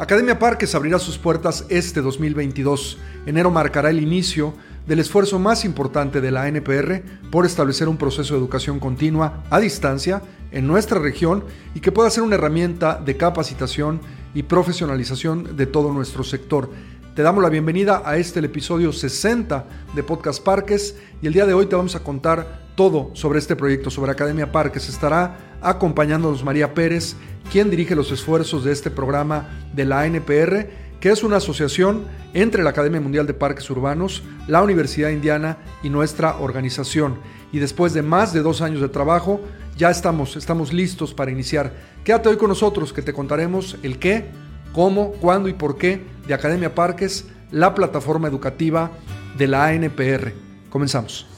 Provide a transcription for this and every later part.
Academia Parques abrirá sus puertas este 2022. Enero marcará el inicio del esfuerzo más importante de la NPR por establecer un proceso de educación continua a distancia en nuestra región y que pueda ser una herramienta de capacitación y profesionalización de todo nuestro sector. Te damos la bienvenida a este episodio 60 de Podcast Parques y el día de hoy te vamos a contar todo sobre este proyecto, sobre Academia Parques. Estará acompañándonos María Pérez, quien dirige los esfuerzos de este programa de la NPR, que es una asociación entre la Academia Mundial de Parques Urbanos, la Universidad Indiana y nuestra organización. Y después de más de dos años de trabajo, ya estamos, estamos listos para iniciar. Quédate hoy con nosotros que te contaremos el qué, cómo, cuándo y por qué de Academia Parques, la plataforma educativa de la ANPR. Comenzamos.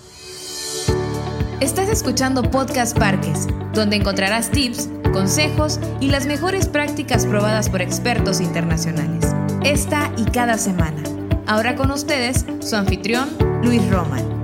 Estás escuchando Podcast Parques, donde encontrarás tips, consejos y las mejores prácticas probadas por expertos internacionales. Esta y cada semana. Ahora con ustedes, su anfitrión, Luis Roman.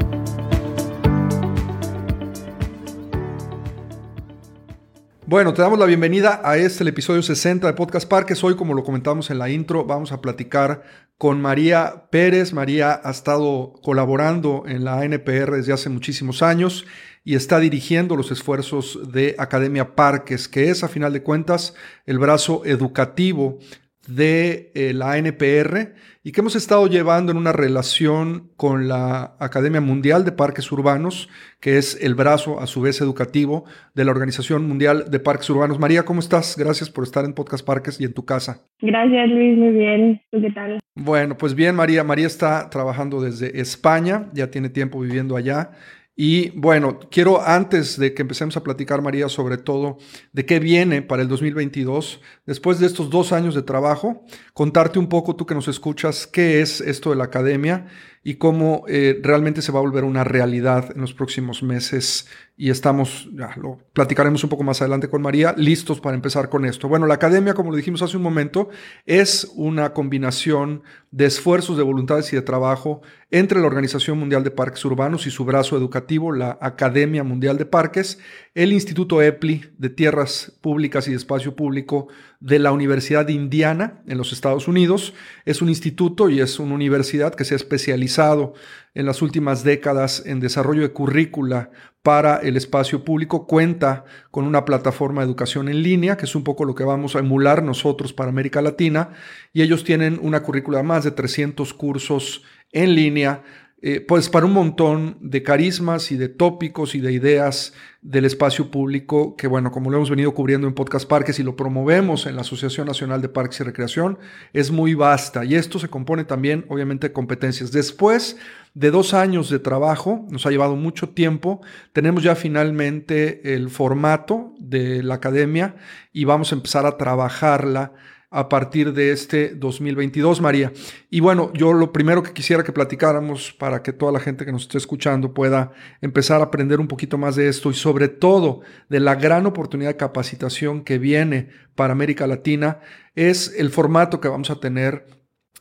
Bueno, te damos la bienvenida a este, el episodio 60 de Podcast Parques. Hoy, como lo comentamos en la intro, vamos a platicar con María Pérez. María ha estado colaborando en la ANPR desde hace muchísimos años y está dirigiendo los esfuerzos de Academia Parques, que es a final de cuentas el brazo educativo de eh, la ANPR y que hemos estado llevando en una relación con la Academia Mundial de Parques Urbanos, que es el brazo a su vez educativo de la Organización Mundial de Parques Urbanos. María, ¿cómo estás? Gracias por estar en Podcast Parques y en tu casa. Gracias Luis, muy bien. ¿Tú qué tal? Bueno, pues bien, María. María está trabajando desde España, ya tiene tiempo viviendo allá y bueno, quiero antes de que empecemos a platicar, María, sobre todo de qué viene para el 2022, después de estos dos años de trabajo, contarte un poco, tú que nos escuchas, qué es esto de la academia y cómo eh, realmente se va a volver una realidad en los próximos meses. Y estamos, ya lo platicaremos un poco más adelante con María, listos para empezar con esto. Bueno, la academia, como lo dijimos hace un momento, es una combinación de esfuerzos, de voluntades y de trabajo entre la Organización Mundial de Parques Urbanos y su brazo educativo, la Academia Mundial de Parques, el Instituto EPLI de Tierras Públicas y de Espacio Público de la Universidad de Indiana en los Estados Unidos. Es un instituto y es una universidad que se ha especializado en las últimas décadas en desarrollo de currícula para el espacio público. Cuenta con una plataforma de educación en línea, que es un poco lo que vamos a emular nosotros para América Latina. Y ellos tienen una currícula de más de 300 cursos en línea eh, pues para un montón de carismas y de tópicos y de ideas del espacio público que, bueno, como lo hemos venido cubriendo en Podcast Parques y lo promovemos en la Asociación Nacional de Parques y Recreación, es muy vasta y esto se compone también, obviamente, de competencias. Después de dos años de trabajo, nos ha llevado mucho tiempo, tenemos ya finalmente el formato de la academia y vamos a empezar a trabajarla a partir de este 2022, María. Y bueno, yo lo primero que quisiera que platicáramos para que toda la gente que nos esté escuchando pueda empezar a aprender un poquito más de esto y sobre todo de la gran oportunidad de capacitación que viene para América Latina, es el formato que vamos a tener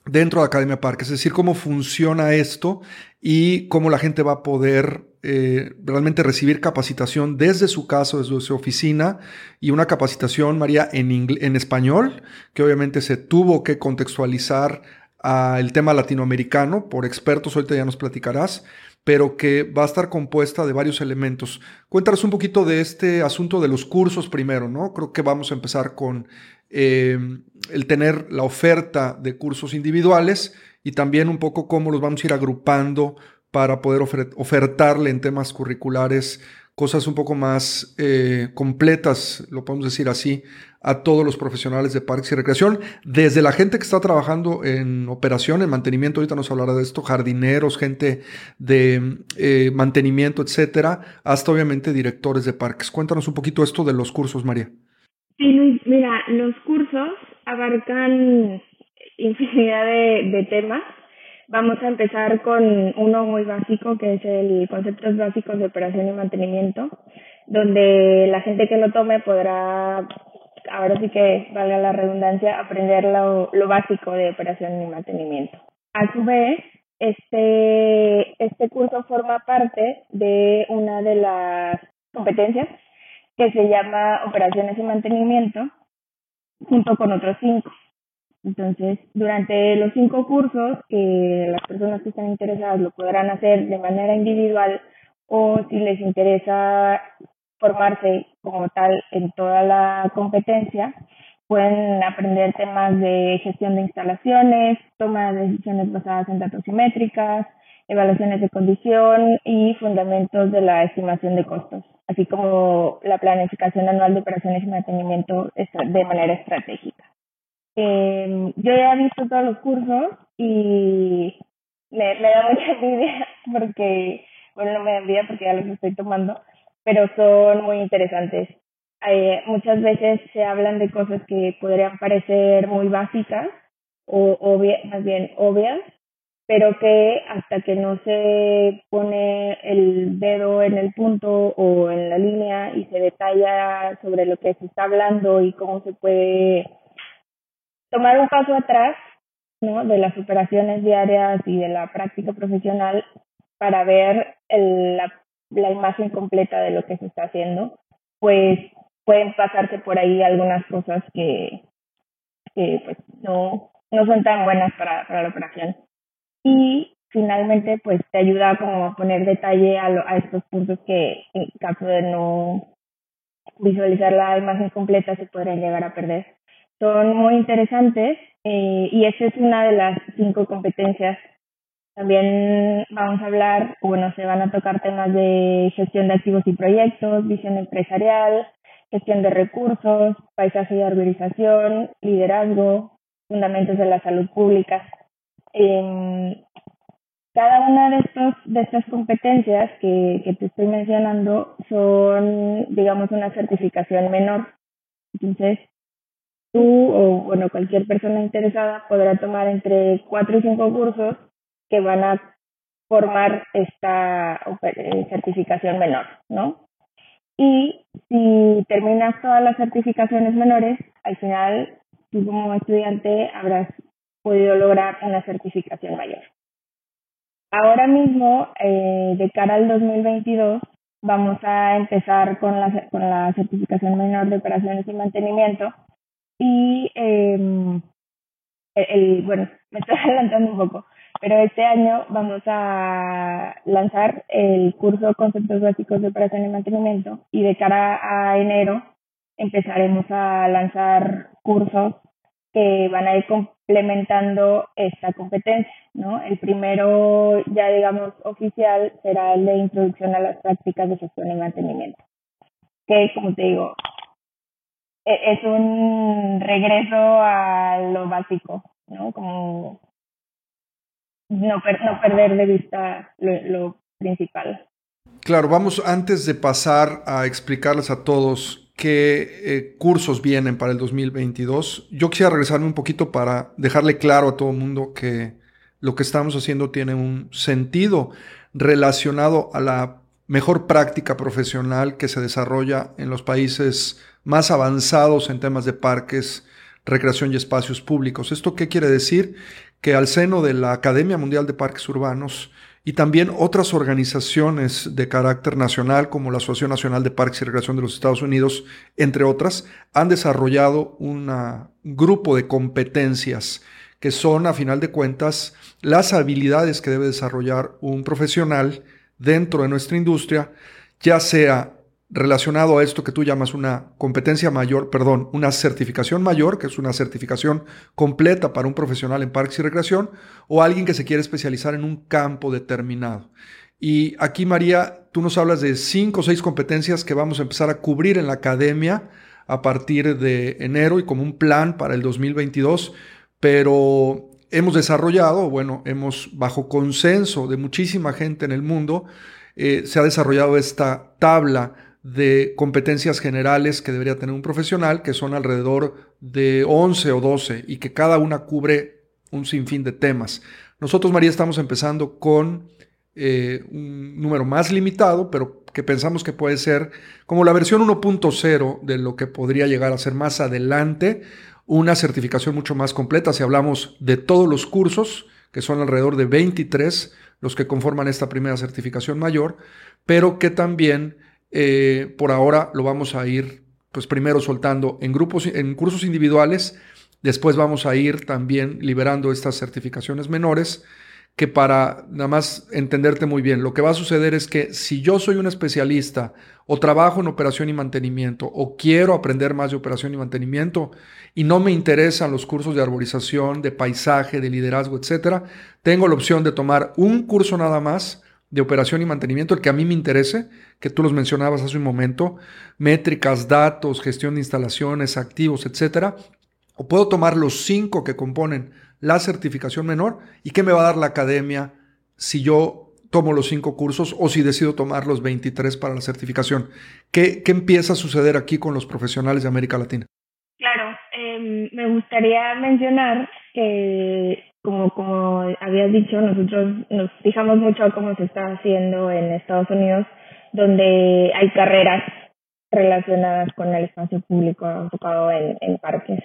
dentro de Academia Parque, es decir, cómo funciona esto y cómo la gente va a poder eh, realmente recibir capacitación desde su casa, desde su oficina, y una capacitación, María, en, en español, que obviamente se tuvo que contextualizar al tema latinoamericano por expertos, ahorita ya nos platicarás, pero que va a estar compuesta de varios elementos. Cuéntanos un poquito de este asunto de los cursos primero, ¿no? Creo que vamos a empezar con eh, el tener la oferta de cursos individuales y también un poco cómo los vamos a ir agrupando para poder ofertarle en temas curriculares cosas un poco más eh, completas, lo podemos decir así, a todos los profesionales de parques y recreación, desde la gente que está trabajando en operación, en mantenimiento, ahorita nos hablará de esto, jardineros, gente de eh, mantenimiento, etcétera, hasta obviamente directores de parques. Cuéntanos un poquito esto de los cursos, María. Sí, mira, los cursos abarcan infinidad de temas Vamos a empezar con uno muy básico, que es el conceptos básicos de operación y mantenimiento, donde la gente que lo tome podrá, ahora sí que valga la redundancia, aprender lo, lo básico de operación y mantenimiento. A su vez, este, este curso forma parte de una de las competencias que se llama operaciones y mantenimiento, junto con otros cinco. Entonces, durante los cinco cursos, que las personas que están interesadas lo podrán hacer de manera individual o si les interesa formarse como tal en toda la competencia, pueden aprender temas de gestión de instalaciones, toma de decisiones basadas en datos simétricas, evaluaciones de condición y fundamentos de la estimación de costos, así como la planificación anual de operaciones y mantenimiento de manera estratégica. Eh, yo ya he visto todos los cursos y me, da mucha envidia porque, bueno, no me da envidia porque ya los estoy tomando, pero son muy interesantes. Eh, muchas veces se hablan de cosas que podrían parecer muy básicas o más bien obvias, pero que hasta que no se pone el dedo en el punto o en la línea y se detalla sobre lo que se está hablando y cómo se puede tomar un paso atrás ¿no? de las operaciones diarias y de la práctica profesional para ver el, la, la imagen completa de lo que se está haciendo, pues pueden pasarse por ahí algunas cosas que, que pues no, no son tan buenas para, para la operación y finalmente pues te ayuda como a poner detalle a, a estos puntos que en caso de no visualizar la imagen completa se podrían llegar a perder. Son muy interesantes eh, y esa es una de las cinco competencias. También vamos a hablar, bueno, se van a tocar temas de gestión de activos y proyectos, visión empresarial, gestión de recursos, paisaje y arborización, liderazgo, fundamentos de la salud pública. Eh, cada una de estos de estas competencias que, que te estoy mencionando son, digamos, una certificación menor. Entonces, tú o bueno cualquier persona interesada podrá tomar entre cuatro y cinco cursos que van a formar esta eh, certificación menor, ¿no? Y si terminas todas las certificaciones menores, al final tú como estudiante habrás podido lograr una certificación mayor. Ahora mismo, eh, de cara al 2022, vamos a empezar con la, con la certificación menor de operaciones y mantenimiento. Y, eh, el, bueno, me estoy adelantando un poco, pero este año vamos a lanzar el curso Conceptos Básicos de Operación y Mantenimiento y de cara a enero empezaremos a lanzar cursos que van a ir complementando esta competencia, ¿no? El primero, ya digamos, oficial será el de introducción a las prácticas de gestión y mantenimiento, que, como te digo, es un regreso a lo básico, ¿no? Como no, no perder de vista lo, lo principal. Claro, vamos antes de pasar a explicarles a todos qué eh, cursos vienen para el 2022. Yo quisiera regresarme un poquito para dejarle claro a todo el mundo que lo que estamos haciendo tiene un sentido relacionado a la mejor práctica profesional que se desarrolla en los países más avanzados en temas de parques, recreación y espacios públicos. ¿Esto qué quiere decir? Que al seno de la Academia Mundial de Parques Urbanos y también otras organizaciones de carácter nacional como la Asociación Nacional de Parques y Recreación de los Estados Unidos, entre otras, han desarrollado un grupo de competencias que son, a final de cuentas, las habilidades que debe desarrollar un profesional dentro de nuestra industria, ya sea relacionado a esto que tú llamas una competencia mayor, perdón, una certificación mayor, que es una certificación completa para un profesional en parques y recreación, o alguien que se quiere especializar en un campo determinado. Y aquí, María, tú nos hablas de cinco o seis competencias que vamos a empezar a cubrir en la academia a partir de enero y como un plan para el 2022, pero hemos desarrollado, bueno, hemos bajo consenso de muchísima gente en el mundo, eh, se ha desarrollado esta tabla de competencias generales que debería tener un profesional, que son alrededor de 11 o 12 y que cada una cubre un sinfín de temas. Nosotros, María, estamos empezando con eh, un número más limitado, pero que pensamos que puede ser como la versión 1.0 de lo que podría llegar a ser más adelante una certificación mucho más completa. Si hablamos de todos los cursos, que son alrededor de 23 los que conforman esta primera certificación mayor, pero que también eh, por ahora lo vamos a ir, pues primero soltando en grupos, en cursos individuales. Después vamos a ir también liberando estas certificaciones menores que para nada más entenderte muy bien, lo que va a suceder es que si yo soy un especialista o trabajo en operación y mantenimiento o quiero aprender más de operación y mantenimiento y no me interesan los cursos de arborización, de paisaje, de liderazgo, etcétera, tengo la opción de tomar un curso nada más de operación y mantenimiento, el que a mí me interese, que tú los mencionabas hace un momento, métricas, datos, gestión de instalaciones, activos, etcétera, o puedo tomar los cinco que componen la certificación menor y qué me va a dar la academia si yo tomo los cinco cursos o si decido tomar los 23 para la certificación. ¿Qué, qué empieza a suceder aquí con los profesionales de América Latina? Claro, em, me gustaría mencionar que, como, como habías dicho, nosotros nos fijamos mucho cómo se está haciendo en Estados Unidos, donde hay carreras relacionadas con el espacio público enfocado en, en parques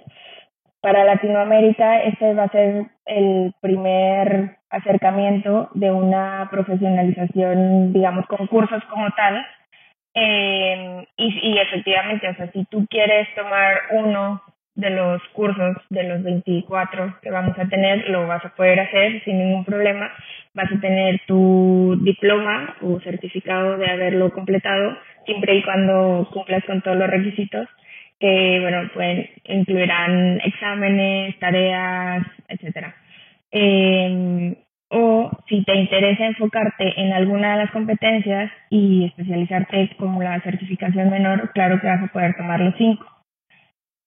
para Latinoamérica este va a ser el primer acercamiento de una profesionalización, digamos, con cursos como tal. Eh, y, efectivamente, o sea, si tú quieres tomar uno de los cursos de los 24 que vamos a tener, lo vas a poder hacer sin ningún problema. Vas a tener tu diploma o certificado de haberlo completado, siempre y cuando cumplas con todos los requisitos que bueno, pues incluirán exámenes, tareas, etcétera. Eh, o si te interesa enfocarte en alguna de las competencias y especializarte como la certificación menor, claro que vas a poder tomar los cinco.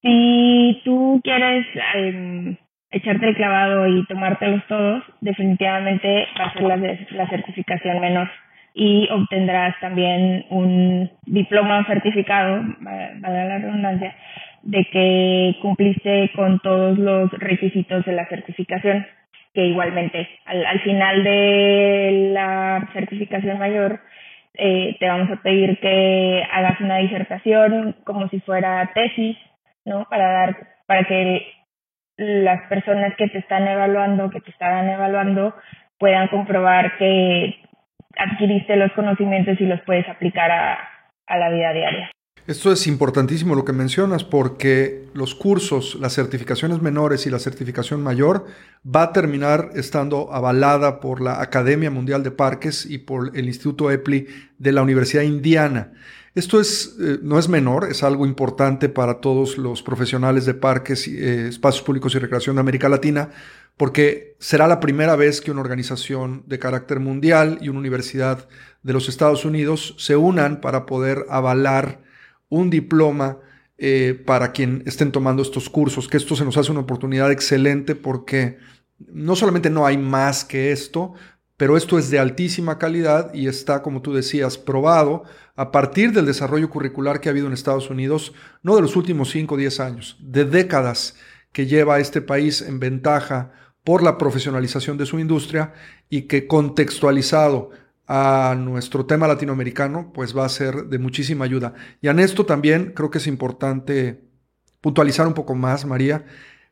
Si tú quieres eh, echarte el clavado y tomártelos todos, definitivamente va a ser la certificación menor y obtendrás también un diploma o certificado, valga la redundancia, de que cumpliste con todos los requisitos de la certificación, que igualmente al, al final de la certificación mayor eh, te vamos a pedir que hagas una disertación como si fuera tesis, ¿no? Para dar, para que las personas que te están evaluando, que te estarán evaluando, puedan comprobar que adquiriste los conocimientos y los puedes aplicar a, la vida diaria. Esto es importantísimo lo que mencionas porque los cursos, las certificaciones menores y la certificación mayor va a terminar estando avalada por la Academia Mundial de Parques y por el Instituto EPLI de la Universidad Indiana. Esto es, eh, no es menor, es algo importante para todos los profesionales de parques, eh, espacios públicos y recreación de América Latina, porque será la primera vez que una organización de carácter mundial y una universidad de los Estados Unidos se unan para poder avalar un diploma eh, para quien estén tomando estos cursos, que esto se nos hace una oportunidad excelente porque no solamente no hay más que esto, pero esto es de altísima calidad y está, como tú decías, probado a partir del desarrollo curricular que ha habido en Estados Unidos, no de los últimos 5 o 10 años, de décadas que lleva este país en ventaja por la profesionalización de su industria y que contextualizado a nuestro tema latinoamericano, pues va a ser de muchísima ayuda. Y en esto también creo que es importante puntualizar un poco más, María,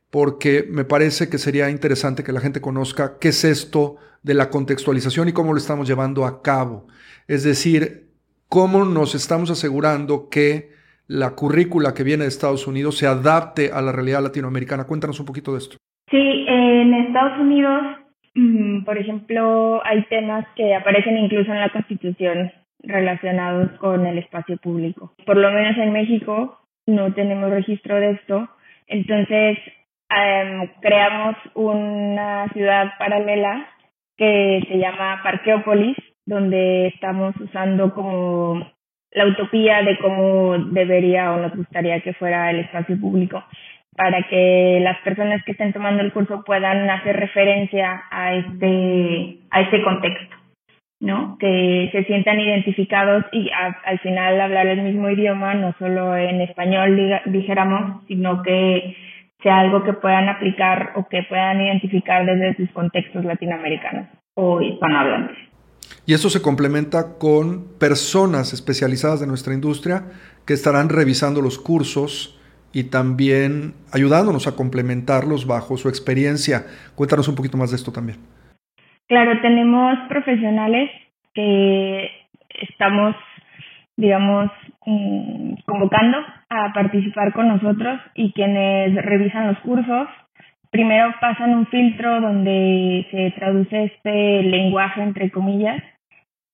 porque me parece que sería interesante que la gente conozca qué es esto de la contextualización y cómo lo estamos llevando a cabo. Es decir, cómo nos estamos asegurando que la currícula que viene de Estados Unidos se adapte a la realidad latinoamericana. Cuéntanos un poquito de esto. Sí, en Estados Unidos, mm, por ejemplo, hay temas que aparecen incluso en la Constitución relacionados con el espacio público. Por lo menos en México no tenemos registro de esto, entonces em, creamos una ciudad paralela que se llama Parqueópolis, donde estamos usando como la utopía de cómo debería o nos gustaría que fuera el espacio público para que las personas que estén tomando el curso puedan hacer referencia a este, a este contexto, ¿no? Que se sientan identificados y al final hablar el mismo idioma, no solo en español, dijéramos, sino que sea algo que puedan aplicar o que puedan identificar desde sus contextos latinoamericanos o hispanohablantes. Y eso se complementa con personas especializadas de nuestra industria que estarán revisando los cursos, y también ayudándonos a complementarlos bajo su experiencia. Cuéntanos un poquito más de esto también. Claro, tenemos profesionales que estamos, digamos, mm, convocando a participar con nosotros y quienes revisan los cursos primero pasan un filtro donde se traduce este lenguaje entre comillas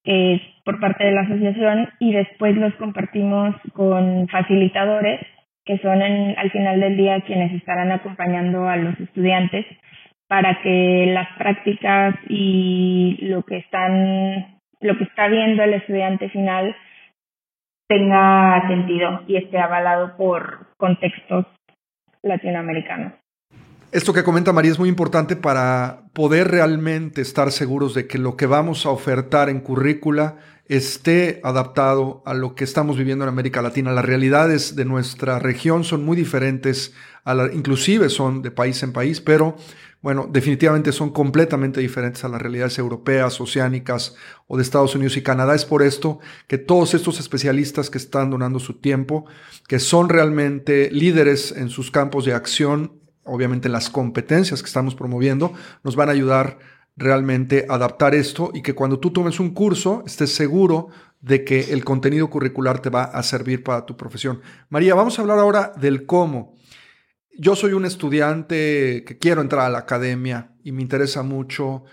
eh, por parte de la asociación y después los compartimos con facilitadores que son al final del día quienes estarán acompañando a los estudiantes para que las prácticas y lo que están lo que está viendo el estudiante final tenga sentido y esté avalado por contextos latinoamericanos. Esto que comenta María es muy importante para poder realmente estar seguros de que lo que vamos a ofertar en currícula esté adaptado a lo que estamos viviendo en América Latina. Las realidades de nuestra región son muy diferentes, a la, inclusive son de país en país, pero bueno, definitivamente son completamente diferentes a las realidades europeas, oceánicas o de Estados Unidos y Canadá. Es por esto que todos estos especialistas que están donando su tiempo, que son realmente líderes en sus campos de acción, obviamente las competencias que estamos promoviendo, nos van a ayudar realmente a adaptar esto y que cuando tú tomes un curso estés seguro de que el contenido curricular te va a servir para tu profesión. María, vamos a hablar ahora del cómo. Yo soy un estudiante que quiero entrar a la academia y me interesa mucho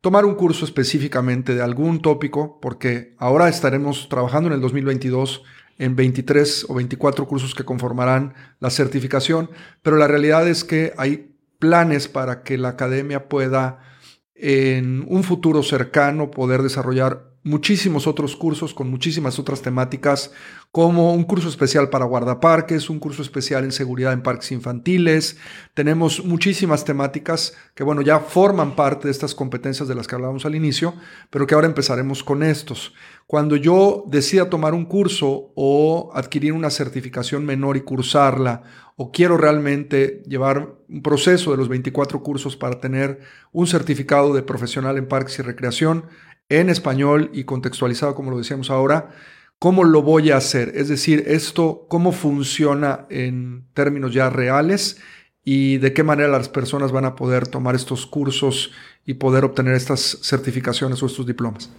tomar un curso específicamente de algún tópico, porque ahora estaremos trabajando en el 2022 en 23 o 24 cursos que conformarán la certificación, pero la realidad es que hay planes para que la academia pueda en un futuro cercano poder desarrollar muchísimos otros cursos con muchísimas otras temáticas, como un curso especial para guardaparques, un curso especial en seguridad en parques infantiles. Tenemos muchísimas temáticas que, bueno, ya forman parte de estas competencias de las que hablábamos al inicio, pero que ahora empezaremos con estos. Cuando yo decida tomar un curso o adquirir una certificación menor y cursarla, o quiero realmente llevar un proceso de los 24 cursos para tener un certificado de profesional en parques y recreación, en español y contextualizado, como lo decíamos ahora, ¿cómo lo voy a hacer? Es decir, esto, ¿cómo funciona en términos ya reales? y de qué manera las personas van a poder tomar estos cursos y poder obtener estas certificaciones o estos diplomas.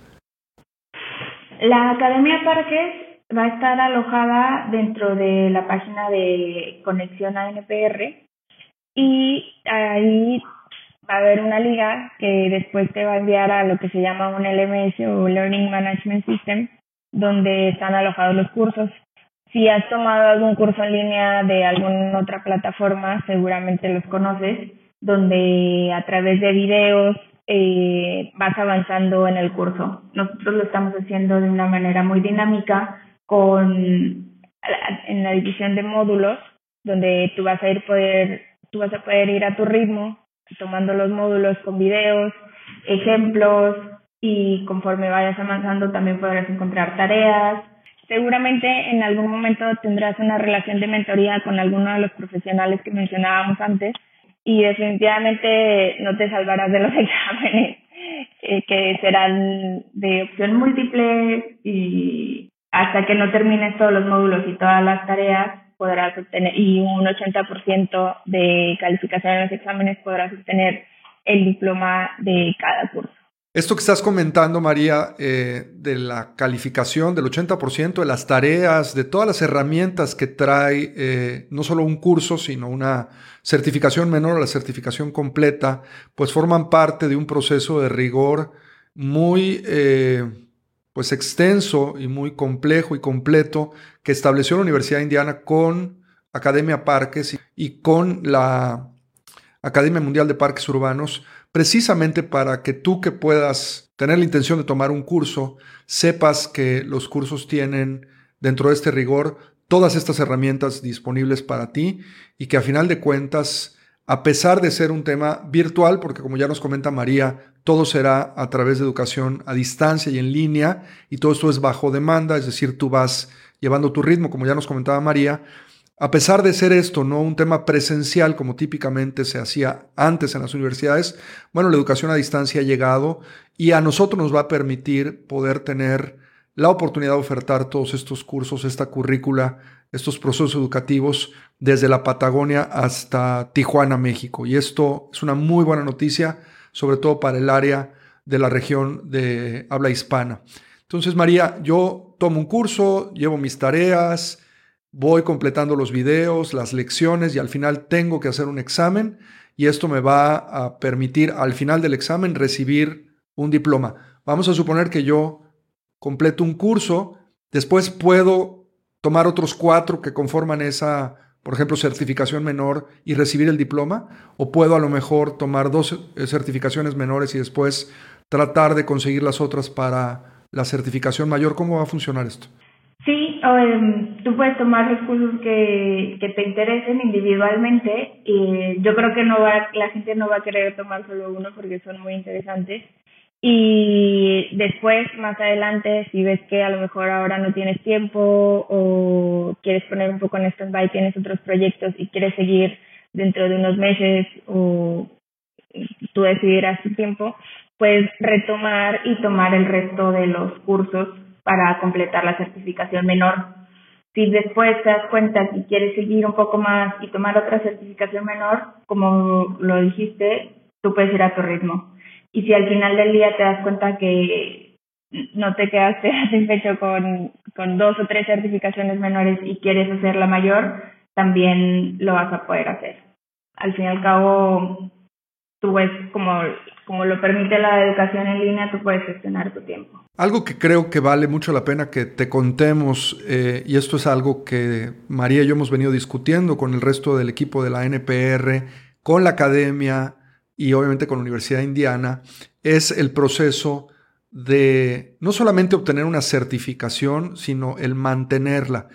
La Academia Parques va a estar alojada dentro de la página de conexión a NPR y ahí va a haber una liga que después te va a enviar a lo que se llama un LMS o Learning Management System, donde están alojados los cursos. Si has tomado algún curso en línea de alguna otra plataforma, seguramente los conoces, donde a través de videos eh, vas avanzando en el curso. Nosotros lo estamos haciendo de una manera muy dinámica con en la división de módulos, donde tú vas a ir poder, tú vas a poder ir a tu ritmo, tomando los módulos con videos, ejemplos y conforme vayas avanzando también podrás encontrar tareas. Seguramente en algún momento tendrás una relación de mentoría con alguno de los profesionales que mencionábamos antes y definitivamente no te salvarás de los exámenes eh, que serán de opción múltiple y hasta que no termines todos los módulos y todas las tareas podrás obtener, y un 80% de calificación en los exámenes podrás obtener el diploma de cada curso. Esto que estás comentando, María, eh, de la calificación del 80%, de las tareas, de todas las herramientas que trae eh, no solo un curso, sino una certificación menor a la certificación completa, pues forman parte de un proceso de rigor muy eh, pues extenso y muy complejo y completo que estableció la Universidad Indiana con Academia Parques y con la Academia Mundial de Parques Urbanos, precisamente para que tú que puedas tener la intención de tomar un curso, sepas que los cursos tienen dentro de este rigor todas estas herramientas disponibles para ti y que a final de cuentas, a pesar de ser un tema virtual, porque como ya nos comenta María, todo será a través de educación a distancia y en línea, y todo esto es bajo demanda, es decir, tú vas llevando tu ritmo, como ya nos comentaba María. A pesar de ser esto no un tema presencial como típicamente se hacía antes en las universidades, bueno, la educación a distancia ha llegado y a nosotros nos va a permitir poder tener la oportunidad de ofertar todos estos cursos, esta currícula, estos procesos educativos desde la Patagonia hasta Tijuana, México. Y esto es una muy buena noticia sobre todo para el área de la región de habla hispana. Entonces, María, yo tomo un curso, llevo mis tareas, voy completando los videos, las lecciones y al final tengo que hacer un examen y esto me va a permitir al final del examen recibir un diploma. Vamos a suponer que yo completo un curso, después puedo tomar otros cuatro que conforman esa, por ejemplo, certificación menor y recibir el diploma, o puedo a lo mejor tomar dos eh, certificaciones menores y después tratar de conseguir las otras para la certificación mayor. ¿Cómo va a funcionar esto? Sí, em, tú puedes tomar los cursos que, que te interesen individualmente. Y yo creo que no va, la gente no va a querer tomar solo uno porque son muy interesantes. Y después, más adelante, si ves que a lo mejor ahora no tienes tiempo o quieres poner un poco en stand-by, tienes otros proyectos y quieres seguir dentro de unos meses o tú decidirás tu tiempo, puedes retomar y tomar el resto de los cursos para completar la certificación menor. Si después te das cuenta que quieres seguir un poco más y tomar otra certificación menor, como lo dijiste, tú puedes ir a tu ritmo. Y si al final del día te das cuenta que no te quedaste satisfecho con, con dos o tres certificaciones menores y quieres hacer la mayor, también lo vas a poder hacer. Al fin y al cabo, tú ves como, como lo permite la educación en línea, tú puedes gestionar tu tiempo. Algo que creo que vale mucho la pena que te contemos, eh, y esto es algo que María y yo hemos venido discutiendo con el resto del equipo de la NPR, con la academia y obviamente con la Universidad Indiana, es el proceso de no solamente obtener una certificación, sino el mantenerla.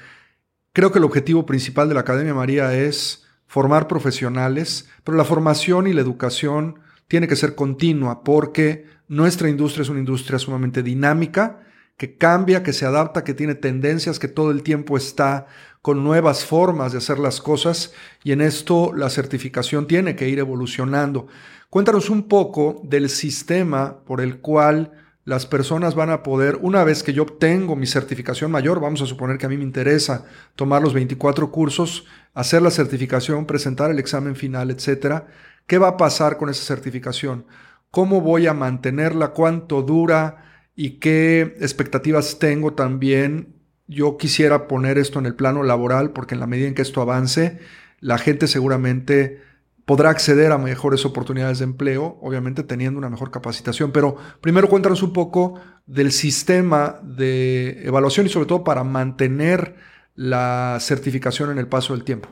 Creo que el objetivo principal de la Academia María es formar profesionales, pero la formación y la educación tiene que ser continua porque nuestra industria es una industria sumamente dinámica, que cambia, que se adapta, que tiene tendencias, que todo el tiempo está con nuevas formas de hacer las cosas y en esto la certificación tiene que ir evolucionando. Cuéntanos un poco del sistema por el cual las personas van a poder, una vez que yo obtengo mi certificación mayor, vamos a suponer que a mí me interesa tomar los 24 cursos, hacer la certificación, presentar el examen final, etcétera, ¿qué va a pasar con esa certificación? ¿Cómo voy a mantenerla? ¿Cuánto dura? ¿Y qué expectativas tengo también? Yo quisiera poner esto en el plano laboral porque en la medida en que esto avance, la gente seguramente podrá acceder a mejores oportunidades de empleo, obviamente teniendo una mejor capacitación. Pero primero cuéntanos un poco del sistema de evaluación y sobre todo para mantener la certificación en el paso del tiempo.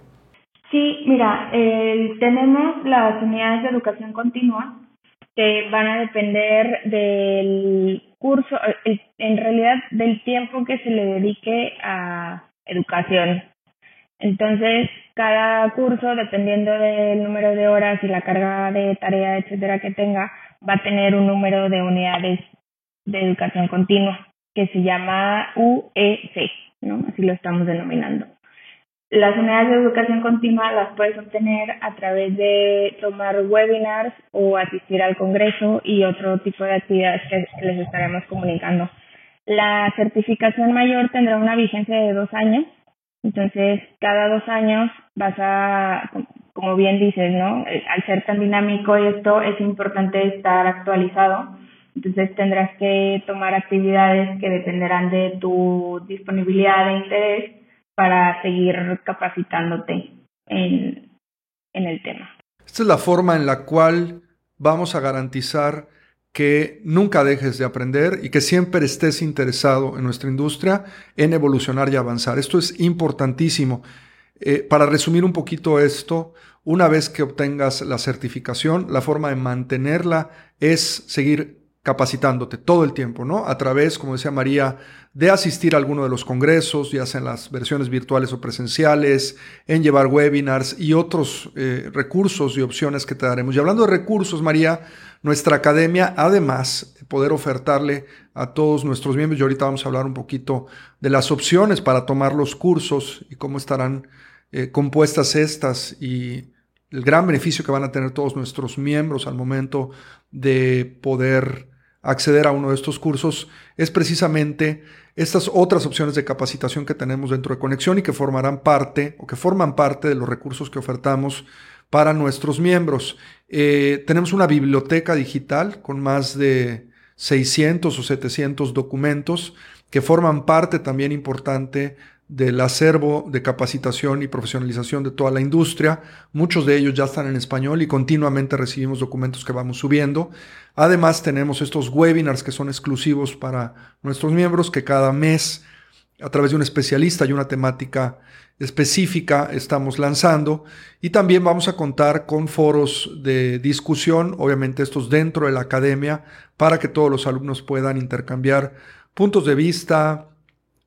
Sí, mira, tenemos las unidades de educación continua que van a depender del curso, en realidad del tiempo que se le dedique a educación. Entonces, cada curso, dependiendo del número de horas y la carga de tarea, etcétera, que tenga, va a tener un número de unidades de educación continua, que se llama UEC, ¿no? Así lo estamos denominando. Las unidades de educación continua las puedes obtener a través de tomar webinars o asistir al congreso y otro tipo de actividades que les estaremos comunicando. La certificación mayor tendrá una vigencia de dos años entonces, cada dos años vas a, como bien dices, ¿no? Eh, al ser tan dinámico esto, es importante estar actualizado. Entonces tendrás que tomar actividades que dependerán de tu disponibilidad de interés para seguir capacitándote en, en el tema. Esta es la forma en la cual vamos a garantizar que nunca dejes de aprender y que siempre estés interesado en nuestra industria en evolucionar y avanzar. Esto es importantísimo. Eh, para resumir un poquito esto, una vez que obtengas la certificación, la forma de mantenerla es seguir capacitándote todo el tiempo, ¿no? A través, como decía María, de asistir a alguno de los congresos, ya sea en las versiones virtuales o presenciales, en llevar webinars y otros eh, recursos y opciones que te daremos. Y hablando de recursos, María, nuestra academia, además de poder ofertarle a todos nuestros miembros, y ahorita vamos a hablar un poquito de las opciones para tomar los cursos y cómo estarán eh, compuestas estas y el gran beneficio que van a tener todos nuestros miembros al momento de poder acceder a uno de estos cursos es precisamente estas otras opciones de capacitación que tenemos dentro de Conexión y que formarán parte o que forman parte de los recursos que ofertamos para nuestros miembros. Eh, tenemos una biblioteca digital con más de 600 o 700 documentos que forman parte también importante del acervo de capacitación y profesionalización de toda la industria. Muchos de ellos ya están en español y continuamente recibimos documentos que vamos subiendo. Además tenemos estos webinars que son exclusivos para nuestros miembros que cada mes a través de un especialista y una temática específica estamos lanzando y también vamos a contar con foros de discusión, obviamente estos dentro de la academia, para que todos los alumnos puedan intercambiar puntos de vista,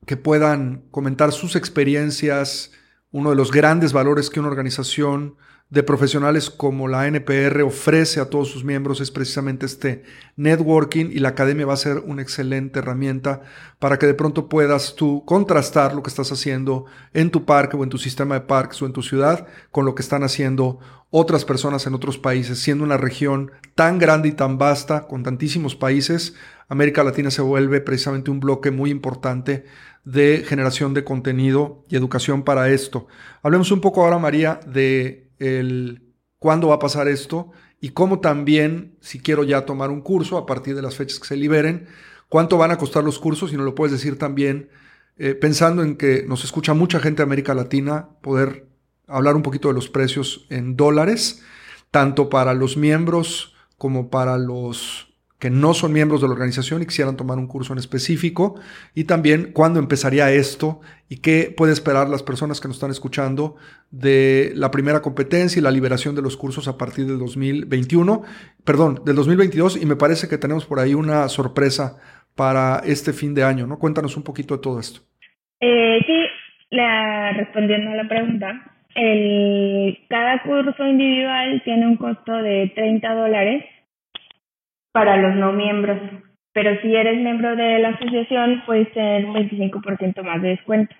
que puedan comentar sus experiencias. Uno de los grandes valores que una organización de profesionales como la NPR ofrece a todos sus miembros es precisamente este networking y la academia va a ser una excelente herramienta para que de pronto puedas tú contrastar lo que estás haciendo en tu parque o en tu sistema de parques o en tu ciudad con lo que están haciendo otras personas en otros países, siendo una región tan grande y tan vasta, con tantísimos países, América Latina se vuelve precisamente un bloque muy importante de generación de contenido y educación para esto. Hablemos un poco ahora, María, de el cuándo va a pasar esto y cómo también, si quiero ya tomar un curso a partir de las fechas que se liberen, cuánto van a costar los cursos y nos lo puedes decir también, eh, pensando en que nos escucha mucha gente de América Latina, poder hablar un poquito de los precios en dólares, tanto para los miembros como para los que no son miembros de la organización y quisieran tomar un curso en específico, y también cuándo empezaría esto y qué puede esperar las personas que nos están escuchando de la primera competencia y la liberación de los cursos a partir del 2021, perdón, del 2022, y me parece que tenemos por ahí una sorpresa para este fin de año, ¿no? Cuéntanos un poquito de todo esto. Eh, sí, respondiendo a la pregunta, el, cada curso individual tiene un costo de 30 dólares para los no miembros. Pero si eres miembro de la asociación, puedes tener un 25% más de descuento.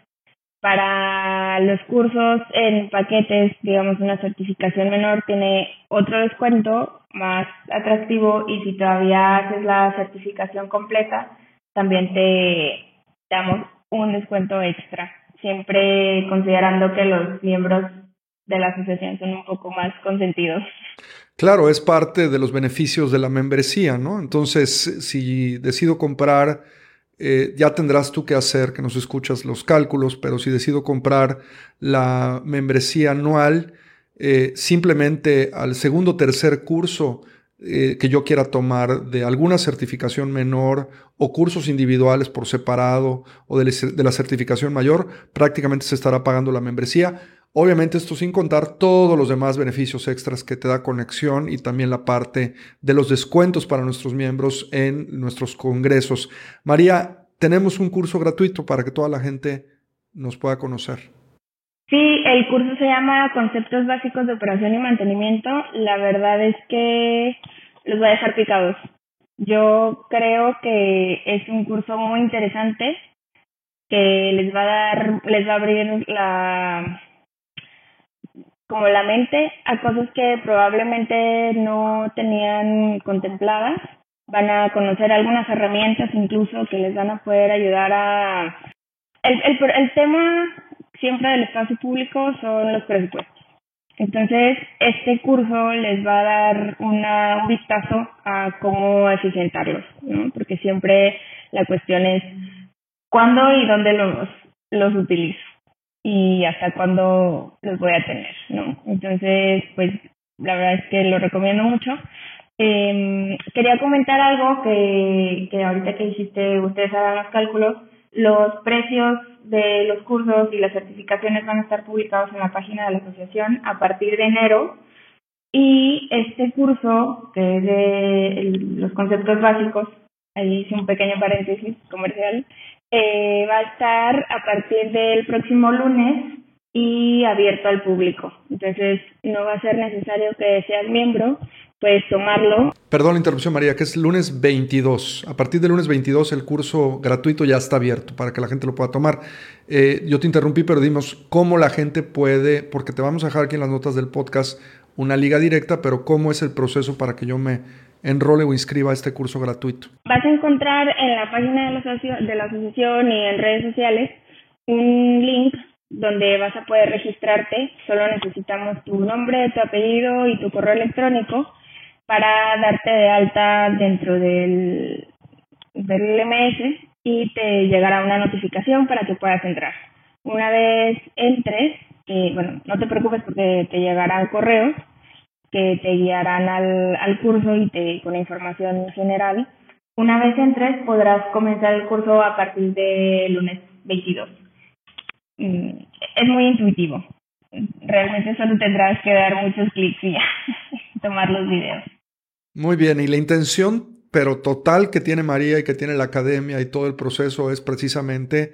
Para los cursos en paquetes, digamos una certificación menor, tiene otro descuento más atractivo y si todavía haces la certificación completa, también te damos un descuento extra, siempre considerando que los miembros de la asociación son un poco más consentidos. Claro, es parte de los beneficios de la membresía, ¿no? Entonces, si decido comprar, eh, ya tendrás tú que hacer, que nos escuchas los cálculos, pero si decido comprar la membresía anual, eh, simplemente al segundo o tercer curso eh, que yo quiera tomar de alguna certificación menor o cursos individuales por separado o de la certificación mayor, prácticamente se estará pagando la membresía Obviamente esto sin contar todos los demás beneficios extras que te da conexión y también la parte de los descuentos para nuestros miembros en nuestros congresos. María, tenemos un curso gratuito para que toda la gente nos pueda conocer. Sí, el curso se llama Conceptos Básicos de Operación y Mantenimiento. La verdad es que los voy a dejar picados. Yo creo que es un curso muy interesante que les va a dar, les va a abrir la como la mente a cosas que probablemente no tenían contempladas. Van a conocer algunas herramientas incluso que les van a poder ayudar a... El, tema siempre del espacio público son los presupuestos. Entonces, este curso les va a dar una, un vistazo a cómo eficientarlos, ¿no? Porque siempre la cuestión es cuándo y dónde los, los utilizo y hasta cuándo los voy a tener, ¿no? Entonces, pues la verdad es que lo recomiendo mucho. Eh, quería comentar algo que, que ahorita que hiciste, ustedes hagan los cálculos, los precios de los cursos y las certificaciones van a estar publicados en la página de la asociación a partir de enero. Y este curso, que es de los conceptos básicos, ahí hice un pequeño paréntesis comercial, eh, va a estar a partir del próximo lunes y abierto al público. Entonces, no va a ser necesario que seas miembro, puedes tomarlo. Perdón la interrupción, María, que es lunes 22. A partir del lunes 22 el curso gratuito ya está abierto para que la gente lo pueda tomar. Eh, yo te interrumpí, pero dimos cómo la gente puede, porque te vamos a dejar aquí en las notas del podcast una liga directa, pero cómo es el proceso para que yo me enrole o inscriba a este curso gratuito? Vas a encontrar en la página de la, asociación y en redes sociales un link donde vas a poder registrarte. Solo necesitamos tu nombre, tu apellido y tu correo electrónico para darte de alta dentro del, del LMS y te llegará una notificación para que puedas entrar. Una vez entres, bueno, no te preocupes porque te llegarán correos que te guiarán al, al curso y te con información general. Una vez entres, podrás comenzar el curso a partir del lunes 22. Mm, es muy intuitivo. Realmente solo tendrás que dar muchos clics y ya, tomar los videos. Muy bien, y la intención, pero total que tiene María y que tiene la academia y todo el proceso es precisamente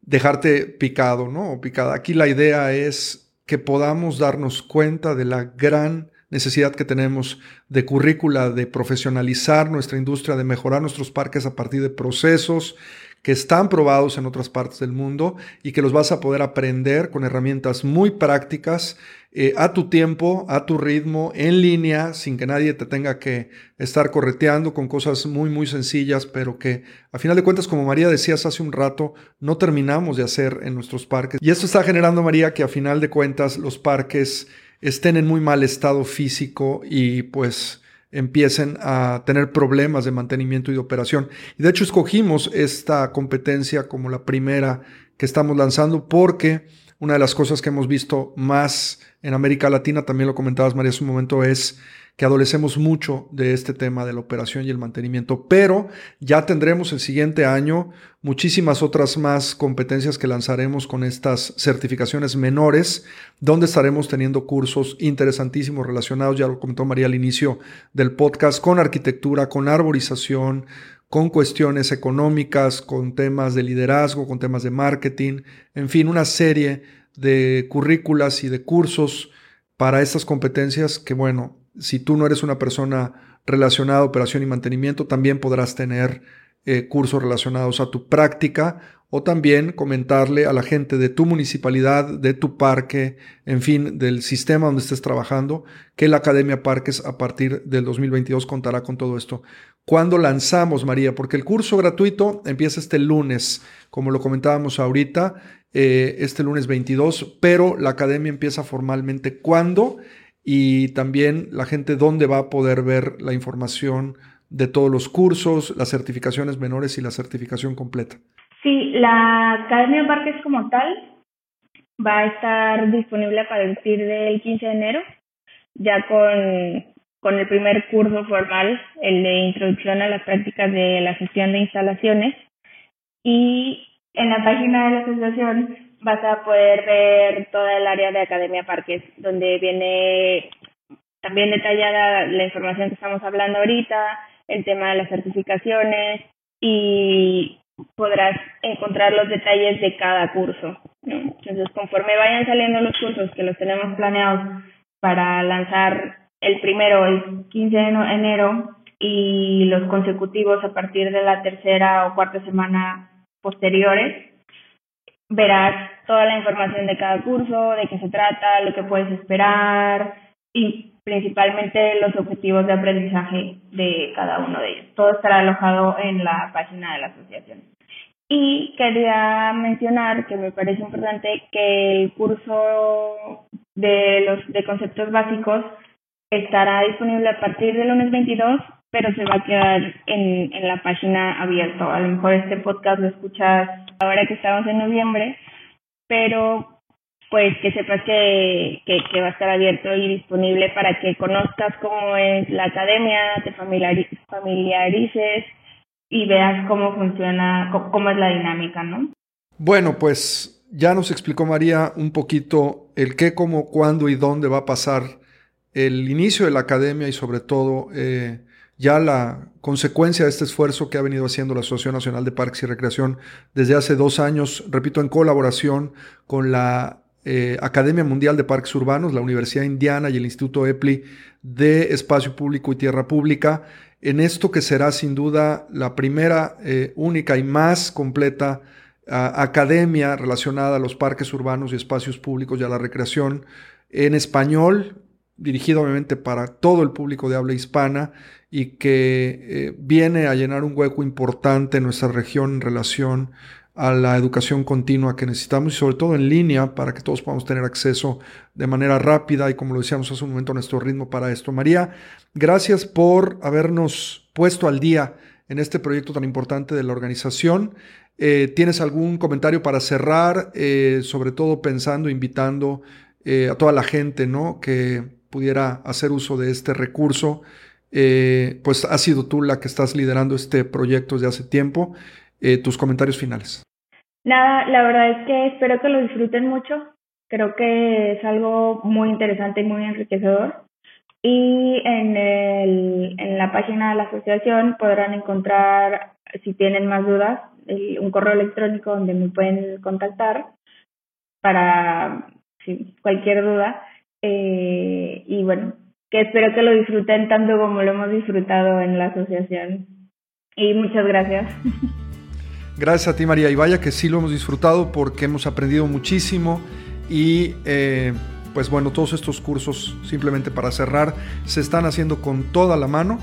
dejarte picado, ¿no? Picada. Aquí la idea es que podamos darnos cuenta de la gran necesidad que tenemos de currícula, de profesionalizar nuestra industria, de mejorar nuestros parques a partir de procesos que están probados en otras partes del mundo y que los vas a poder aprender con herramientas muy prácticas eh, a tu tiempo, a tu ritmo, en línea, sin que nadie te tenga que estar correteando con cosas muy, muy sencillas, pero que a final de cuentas, como María decías hace un rato, no terminamos de hacer en nuestros parques. Y esto está generando, María, que a final de cuentas los parques estén en muy mal estado físico y pues empiecen a tener problemas de mantenimiento y de operación. Y de hecho escogimos esta competencia como la primera que estamos lanzando porque una de las cosas que hemos visto más en América Latina, también lo comentabas María hace un momento, es que adolecemos mucho de este tema de la operación y el mantenimiento, pero ya tendremos el siguiente año muchísimas otras más competencias que lanzaremos con estas certificaciones menores, donde estaremos teniendo cursos interesantísimos relacionados, ya lo comentó María al inicio del podcast, con arquitectura, con arborización, con cuestiones económicas, con temas de liderazgo, con temas de marketing, en fin, una serie de currículas y de cursos para estas competencias que, bueno, si tú no eres una persona relacionada a operación y mantenimiento, también podrás tener eh, cursos relacionados a tu práctica o también comentarle a la gente de tu municipalidad, de tu parque, en fin, del sistema donde estés trabajando, que la Academia Parques a partir del 2022 contará con todo esto. ¿Cuándo lanzamos, María? Porque el curso gratuito empieza este lunes, como lo comentábamos ahorita, eh, este lunes 22, pero la Academia empieza formalmente cuándo y también la gente dónde va a poder ver la información de todos los cursos, las certificaciones menores y la certificación completa. Sí, la Academia Parques como tal va a estar disponible a partir del 15 de enero, ya con, con el primer curso formal, el de introducción a las prácticas de la gestión de instalaciones. Y en la página de la asociación vas a poder ver toda el área de Academia Parques, donde viene también detallada la información que estamos hablando ahorita, el tema de las certificaciones y podrás encontrar los detalles de cada curso. Entonces, conforme vayan saliendo los cursos que los tenemos planeados para lanzar el primero el 15 de enero y los consecutivos a partir de la tercera o cuarta semana posteriores, verás toda la información de cada curso, de qué se trata, lo que puedes esperar y principalmente los objetivos de aprendizaje de cada uno de ellos. Todo estará alojado en la página de la asociación. Y quería mencionar que me parece importante que el curso de los de conceptos básicos estará disponible a partir del lunes 22, pero se va a quedar en, en la página abierta. A lo mejor este podcast lo escuchas ahora que estamos en noviembre, pero pues que sepas que, que, va a estar abierto y disponible para que conozcas cómo es la academia, te familiarices y veas cómo funciona, cómo es la dinámica, ¿no? Bueno, pues ya nos explicó María un poquito el qué, cómo, cuándo y dónde va a pasar el inicio de la academia y sobre todo eh, ya la consecuencia de este esfuerzo que ha venido haciendo la Asociación Nacional de Parques y Recreación desde hace dos años, repito, en colaboración con la eh, Academia Mundial de Parques Urbanos, la Universidad Indiana y el Instituto EPLI de Espacio Público y Tierra Pública, en esto que será sin duda la primera, eh, única y más completa academia relacionada a los parques urbanos y espacios públicos y a la recreación en español, dirigido obviamente para todo el público de habla hispana y que eh, viene a llenar un hueco importante en nuestra región en relación a la educación continua que necesitamos y sobre todo en línea para que todos podamos tener acceso de manera rápida y como lo decíamos hace un momento nuestro ritmo para esto. María, gracias por habernos puesto al día en este proyecto tan importante de la organización. Eh, ¿Tienes algún comentario para cerrar? Eh, sobre todo pensando, invitando eh, a toda la gente ¿no? que pudiera hacer uso de este recurso. pues has sido tú la que estás liderando este proyecto desde hace tiempo. Tus comentarios finales. Nada, la verdad es que espero que lo disfruten mucho. Creo que es algo muy interesante y muy enriquecedor. Y en, el, en la página de la asociación podrán encontrar, si tienen más dudas, un correo electrónico donde me pueden contactar para cualquier duda. Eh, y bueno, que espero que lo disfruten tanto como lo hemos disfrutado en la asociación. Y muchas gracias. Gracias a ti María y vaya que sí lo hemos disfrutado porque hemos aprendido muchísimo y eh, pues bueno, todos estos cursos, simplemente para cerrar, se están haciendo con toda la mano.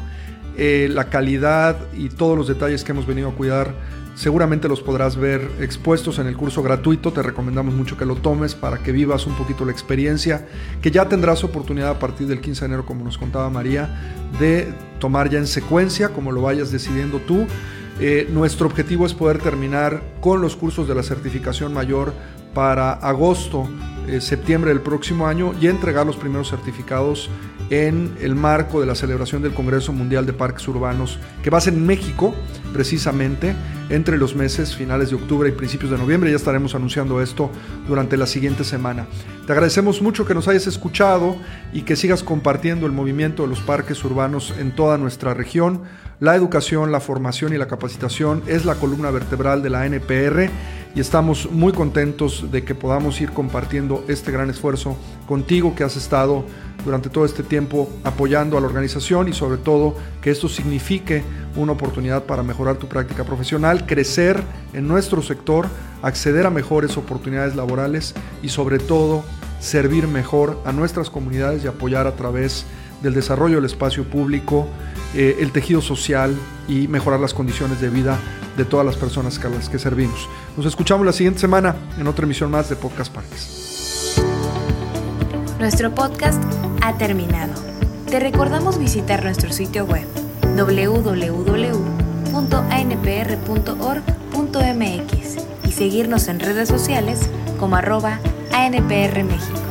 Eh, la calidad y todos los detalles que hemos venido a cuidar seguramente los podrás ver expuestos en el curso gratuito. Te recomendamos mucho que lo tomes para que vivas un poquito la experiencia, que ya tendrás oportunidad a partir del 15 de enero, como nos contaba María, de tomar ya en secuencia, como lo vayas decidiendo tú. Eh, nuestro objetivo es poder terminar con los cursos de la certificación mayor para agosto eh, septiembre del próximo año y entregar los primeros certificados en el marco de la celebración del Congreso Mundial de Parques Urbanos, que va a ser en México, precisamente, entre los meses finales de octubre y principios de noviembre. Ya estaremos anunciando esto durante la siguiente semana. Te agradecemos mucho que nos hayas escuchado y que sigas compartiendo el movimiento de los parques urbanos en toda nuestra región. La educación, la formación y la capacitación es la columna vertebral de la NPR y estamos muy contentos de que podamos ir compartiendo este gran esfuerzo contigo que has estado durante todo este tiempo apoyando a la organización y sobre todo que esto signifique una oportunidad para mejorar tu práctica profesional, crecer en nuestro sector, acceder a mejores oportunidades laborales y sobre todo servir mejor a nuestras comunidades y apoyar a través del desarrollo del espacio público, eh, el tejido social y mejorar las condiciones de vida de todas las personas a las que servimos. Nos escuchamos la siguiente semana en otra emisión más de Podcast Parques. Nuestro podcast ha terminado. Te recordamos visitar nuestro sitio web www.anpr.org.mx y seguirnos en redes sociales como arroba ANPR México.